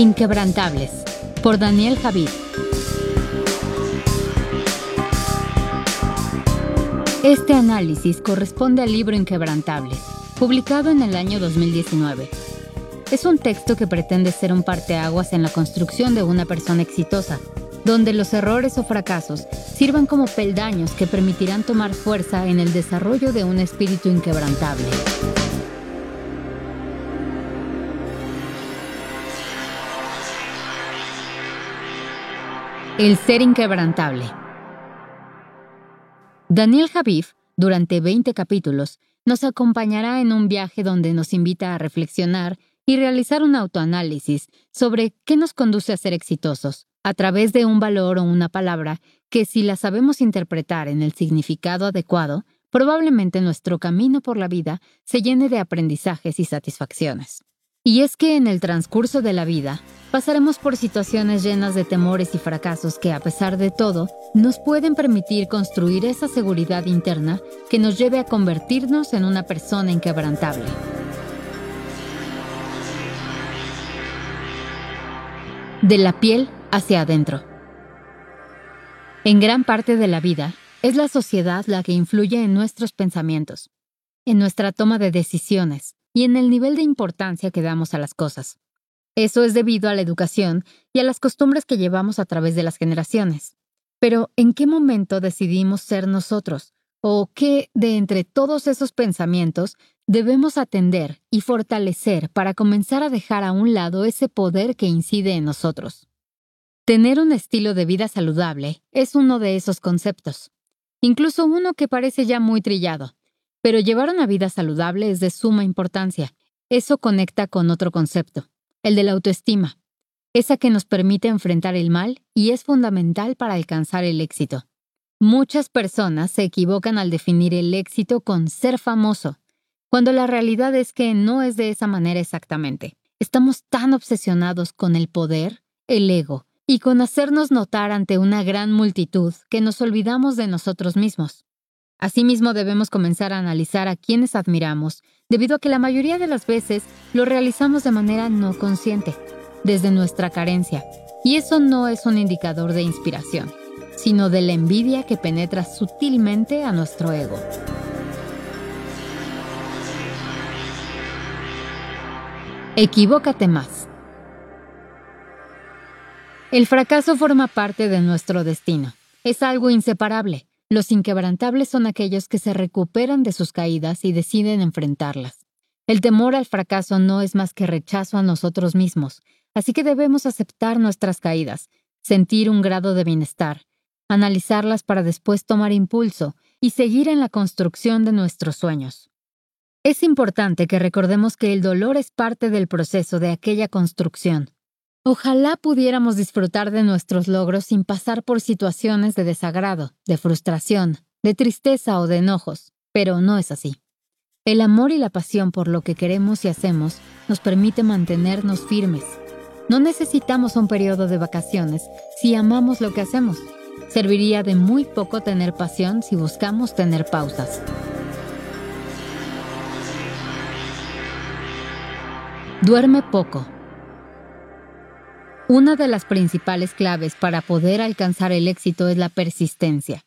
Inquebrantables, por Daniel Javid. Este análisis corresponde al libro Inquebrantables, publicado en el año 2019. Es un texto que pretende ser un parteaguas en la construcción de una persona exitosa, donde los errores o fracasos sirvan como peldaños que permitirán tomar fuerza en el desarrollo de un espíritu inquebrantable. El ser inquebrantable. Daniel Javif, durante 20 capítulos, nos acompañará en un viaje donde nos invita a reflexionar y realizar un autoanálisis sobre qué nos conduce a ser exitosos, a través de un valor o una palabra que si la sabemos interpretar en el significado adecuado, probablemente nuestro camino por la vida se llene de aprendizajes y satisfacciones. Y es que en el transcurso de la vida pasaremos por situaciones llenas de temores y fracasos que, a pesar de todo, nos pueden permitir construir esa seguridad interna que nos lleve a convertirnos en una persona inquebrantable. De la piel hacia adentro. En gran parte de la vida, es la sociedad la que influye en nuestros pensamientos, en nuestra toma de decisiones, y en el nivel de importancia que damos a las cosas. Eso es debido a la educación y a las costumbres que llevamos a través de las generaciones. Pero, ¿en qué momento decidimos ser nosotros? ¿O qué de entre todos esos pensamientos debemos atender y fortalecer para comenzar a dejar a un lado ese poder que incide en nosotros? Tener un estilo de vida saludable es uno de esos conceptos, incluso uno que parece ya muy trillado, pero llevar una vida saludable es de suma importancia. Eso conecta con otro concepto, el de la autoestima, esa que nos permite enfrentar el mal y es fundamental para alcanzar el éxito. Muchas personas se equivocan al definir el éxito con ser famoso, cuando la realidad es que no es de esa manera exactamente. Estamos tan obsesionados con el poder, el ego, y con hacernos notar ante una gran multitud que nos olvidamos de nosotros mismos. Asimismo, debemos comenzar a analizar a quienes admiramos, debido a que la mayoría de las veces lo realizamos de manera no consciente, desde nuestra carencia, y eso no es un indicador de inspiración, sino de la envidia que penetra sutilmente a nuestro ego. Equivócate más. El fracaso forma parte de nuestro destino. Es algo inseparable. Los inquebrantables son aquellos que se recuperan de sus caídas y deciden enfrentarlas. El temor al fracaso no es más que rechazo a nosotros mismos, así que debemos aceptar nuestras caídas, sentir un grado de bienestar, analizarlas para después tomar impulso y seguir en la construcción de nuestros sueños. Es importante que recordemos que el dolor es parte del proceso de aquella construcción. Ojalá pudiéramos disfrutar de nuestros logros sin pasar por situaciones de desagrado, de frustración, de tristeza o de enojos, pero no es así. El amor y la pasión por lo que queremos y hacemos nos permite mantenernos firmes. No necesitamos un periodo de vacaciones si amamos lo que hacemos. Serviría de muy poco tener pasión si buscamos tener pausas. Duerme poco. Una de las principales claves para poder alcanzar el éxito es la persistencia.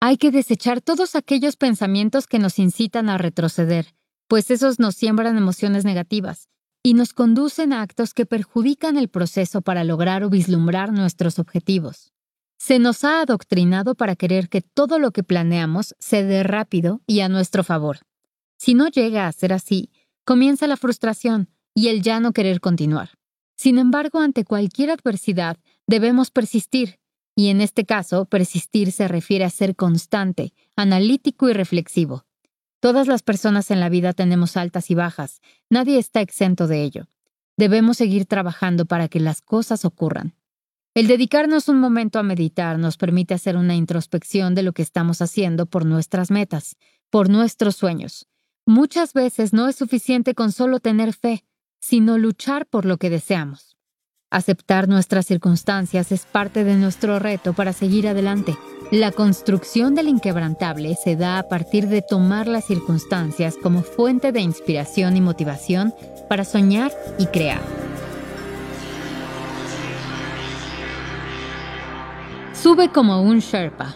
Hay que desechar todos aquellos pensamientos que nos incitan a retroceder, pues esos nos siembran emociones negativas y nos conducen a actos que perjudican el proceso para lograr o vislumbrar nuestros objetivos. Se nos ha adoctrinado para querer que todo lo que planeamos se dé rápido y a nuestro favor. Si no llega a ser así, comienza la frustración y el ya no querer continuar. Sin embargo, ante cualquier adversidad debemos persistir, y en este caso, persistir se refiere a ser constante, analítico y reflexivo. Todas las personas en la vida tenemos altas y bajas, nadie está exento de ello. Debemos seguir trabajando para que las cosas ocurran. El dedicarnos un momento a meditar nos permite hacer una introspección de lo que estamos haciendo por nuestras metas, por nuestros sueños. Muchas veces no es suficiente con solo tener fe, sino luchar por lo que deseamos. Aceptar nuestras circunstancias es parte de nuestro reto para seguir adelante. La construcción del inquebrantable se da a partir de tomar las circunstancias como fuente de inspiración y motivación para soñar y crear. Sube como un Sherpa.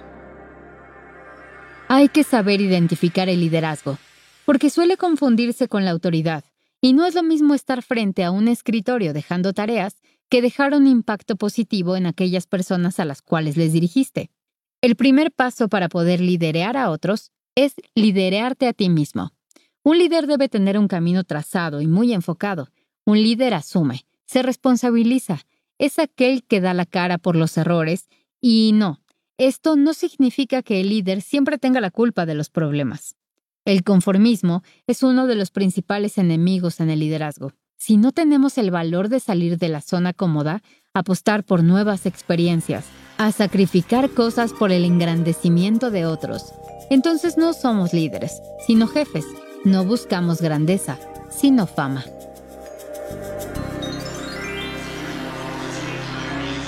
Hay que saber identificar el liderazgo, porque suele confundirse con la autoridad y no es lo mismo estar frente a un escritorio dejando tareas que dejar un impacto positivo en aquellas personas a las cuales les dirigiste. El primer paso para poder liderear a otros es liderearte a ti mismo. Un líder debe tener un camino trazado y muy enfocado. Un líder asume, se responsabiliza, es aquel que da la cara por los errores y no, esto no significa que el líder siempre tenga la culpa de los problemas. El conformismo es uno de los principales enemigos en el liderazgo. Si no tenemos el valor de salir de la zona cómoda, apostar por nuevas experiencias, a sacrificar cosas por el engrandecimiento de otros, entonces no somos líderes, sino jefes. No buscamos grandeza, sino fama.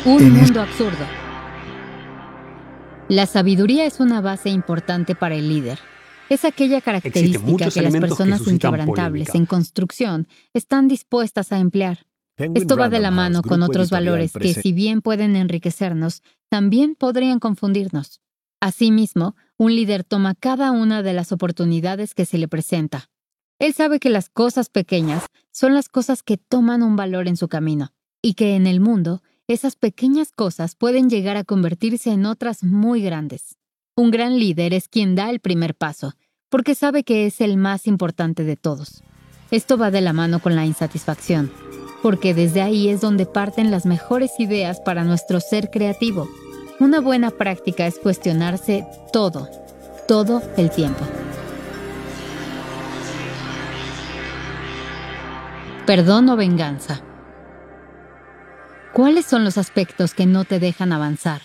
Un mundo absurdo. La sabiduría es una base importante para el líder. Es aquella característica que las personas inquebrantables en construcción están dispuestas a emplear. Esto va de la mano con otros valores que, si bien pueden enriquecernos, también podrían confundirnos. Asimismo, un líder toma cada una de las oportunidades que se le presenta. Él sabe que las cosas pequeñas son las cosas que toman un valor en su camino, y que en el mundo esas pequeñas cosas pueden llegar a convertirse en otras muy grandes. Un gran líder es quien da el primer paso, porque sabe que es el más importante de todos. Esto va de la mano con la insatisfacción, porque desde ahí es donde parten las mejores ideas para nuestro ser creativo. Una buena práctica es cuestionarse todo, todo el tiempo. Perdón o venganza. ¿Cuáles son los aspectos que no te dejan avanzar?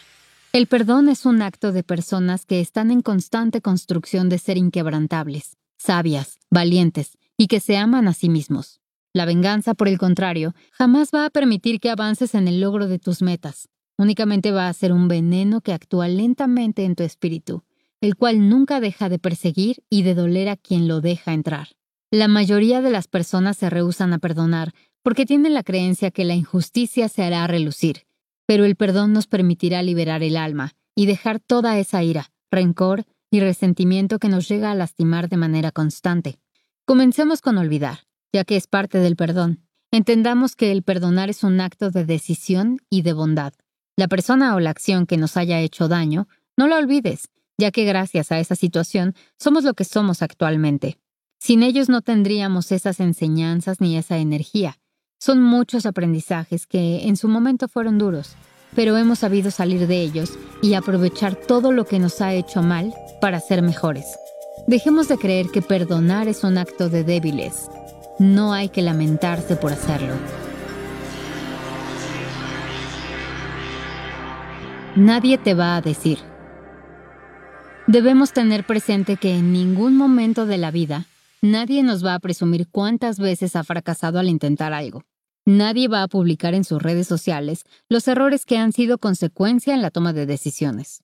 El perdón es un acto de personas que están en constante construcción de ser inquebrantables, sabias, valientes y que se aman a sí mismos. La venganza, por el contrario, jamás va a permitir que avances en el logro de tus metas. Únicamente va a ser un veneno que actúa lentamente en tu espíritu, el cual nunca deja de perseguir y de doler a quien lo deja entrar. La mayoría de las personas se rehusan a perdonar porque tienen la creencia que la injusticia se hará relucir, pero el perdón nos permitirá liberar el alma y dejar toda esa ira, rencor y resentimiento que nos llega a lastimar de manera constante. Comencemos con olvidar, ya que es parte del perdón. Entendamos que el perdonar es un acto de decisión y de bondad. La persona o la acción que nos haya hecho daño, no la olvides, ya que gracias a esa situación somos lo que somos actualmente. Sin ellos no tendríamos esas enseñanzas ni esa energía, son muchos aprendizajes que en su momento fueron duros, pero hemos sabido salir de ellos y aprovechar todo lo que nos ha hecho mal para ser mejores. Dejemos de creer que perdonar es un acto de débiles. No hay que lamentarse por hacerlo. Nadie te va a decir. Debemos tener presente que en ningún momento de la vida Nadie nos va a presumir cuántas veces ha fracasado al intentar algo. Nadie va a publicar en sus redes sociales los errores que han sido consecuencia en la toma de decisiones.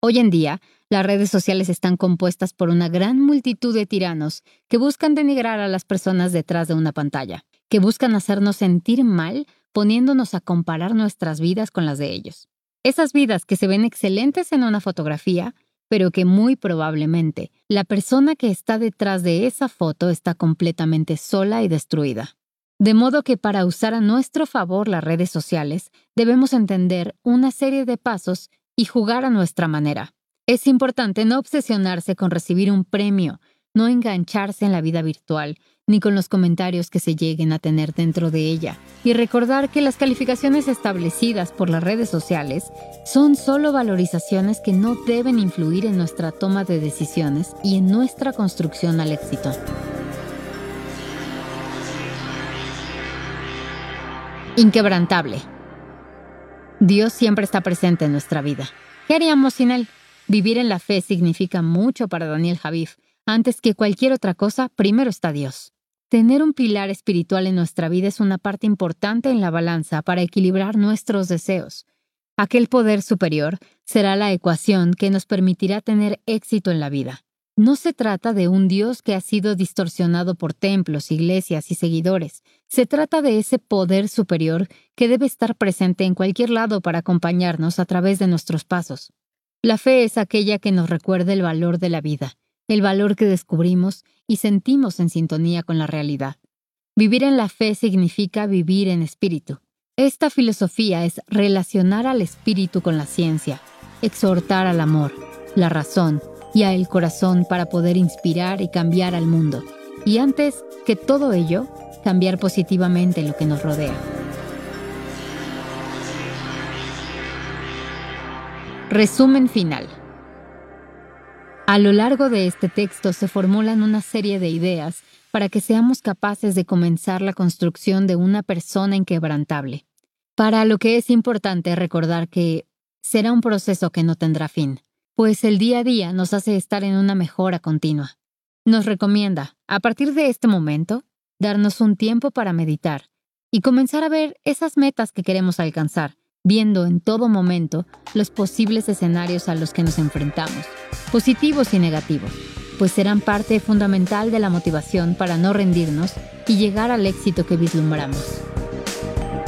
Hoy en día, las redes sociales están compuestas por una gran multitud de tiranos que buscan denigrar a las personas detrás de una pantalla, que buscan hacernos sentir mal poniéndonos a comparar nuestras vidas con las de ellos. Esas vidas que se ven excelentes en una fotografía pero que muy probablemente la persona que está detrás de esa foto está completamente sola y destruida. De modo que para usar a nuestro favor las redes sociales, debemos entender una serie de pasos y jugar a nuestra manera. Es importante no obsesionarse con recibir un premio, no engancharse en la vida virtual, ni con los comentarios que se lleguen a tener dentro de ella, y recordar que las calificaciones establecidas por las redes sociales son solo valorizaciones que no deben influir en nuestra toma de decisiones y en nuestra construcción al éxito. Inquebrantable. Dios siempre está presente en nuestra vida. ¿Qué haríamos sin Él? Vivir en la fe significa mucho para Daniel Javif. Antes que cualquier otra cosa, primero está Dios. Tener un pilar espiritual en nuestra vida es una parte importante en la balanza para equilibrar nuestros deseos. Aquel poder superior será la ecuación que nos permitirá tener éxito en la vida. No se trata de un Dios que ha sido distorsionado por templos, iglesias y seguidores. Se trata de ese poder superior que debe estar presente en cualquier lado para acompañarnos a través de nuestros pasos. La fe es aquella que nos recuerda el valor de la vida, el valor que descubrimos y sentimos en sintonía con la realidad. Vivir en la fe significa vivir en espíritu. Esta filosofía es relacionar al espíritu con la ciencia, exhortar al amor, la razón, y a el corazón para poder inspirar y cambiar al mundo. Y antes que todo ello, cambiar positivamente lo que nos rodea. Resumen final. A lo largo de este texto se formulan una serie de ideas para que seamos capaces de comenzar la construcción de una persona inquebrantable. Para lo que es importante recordar que será un proceso que no tendrá fin pues el día a día nos hace estar en una mejora continua. Nos recomienda, a partir de este momento, darnos un tiempo para meditar y comenzar a ver esas metas que queremos alcanzar, viendo en todo momento los posibles escenarios a los que nos enfrentamos, positivos y negativos, pues serán parte fundamental de la motivación para no rendirnos y llegar al éxito que vislumbramos.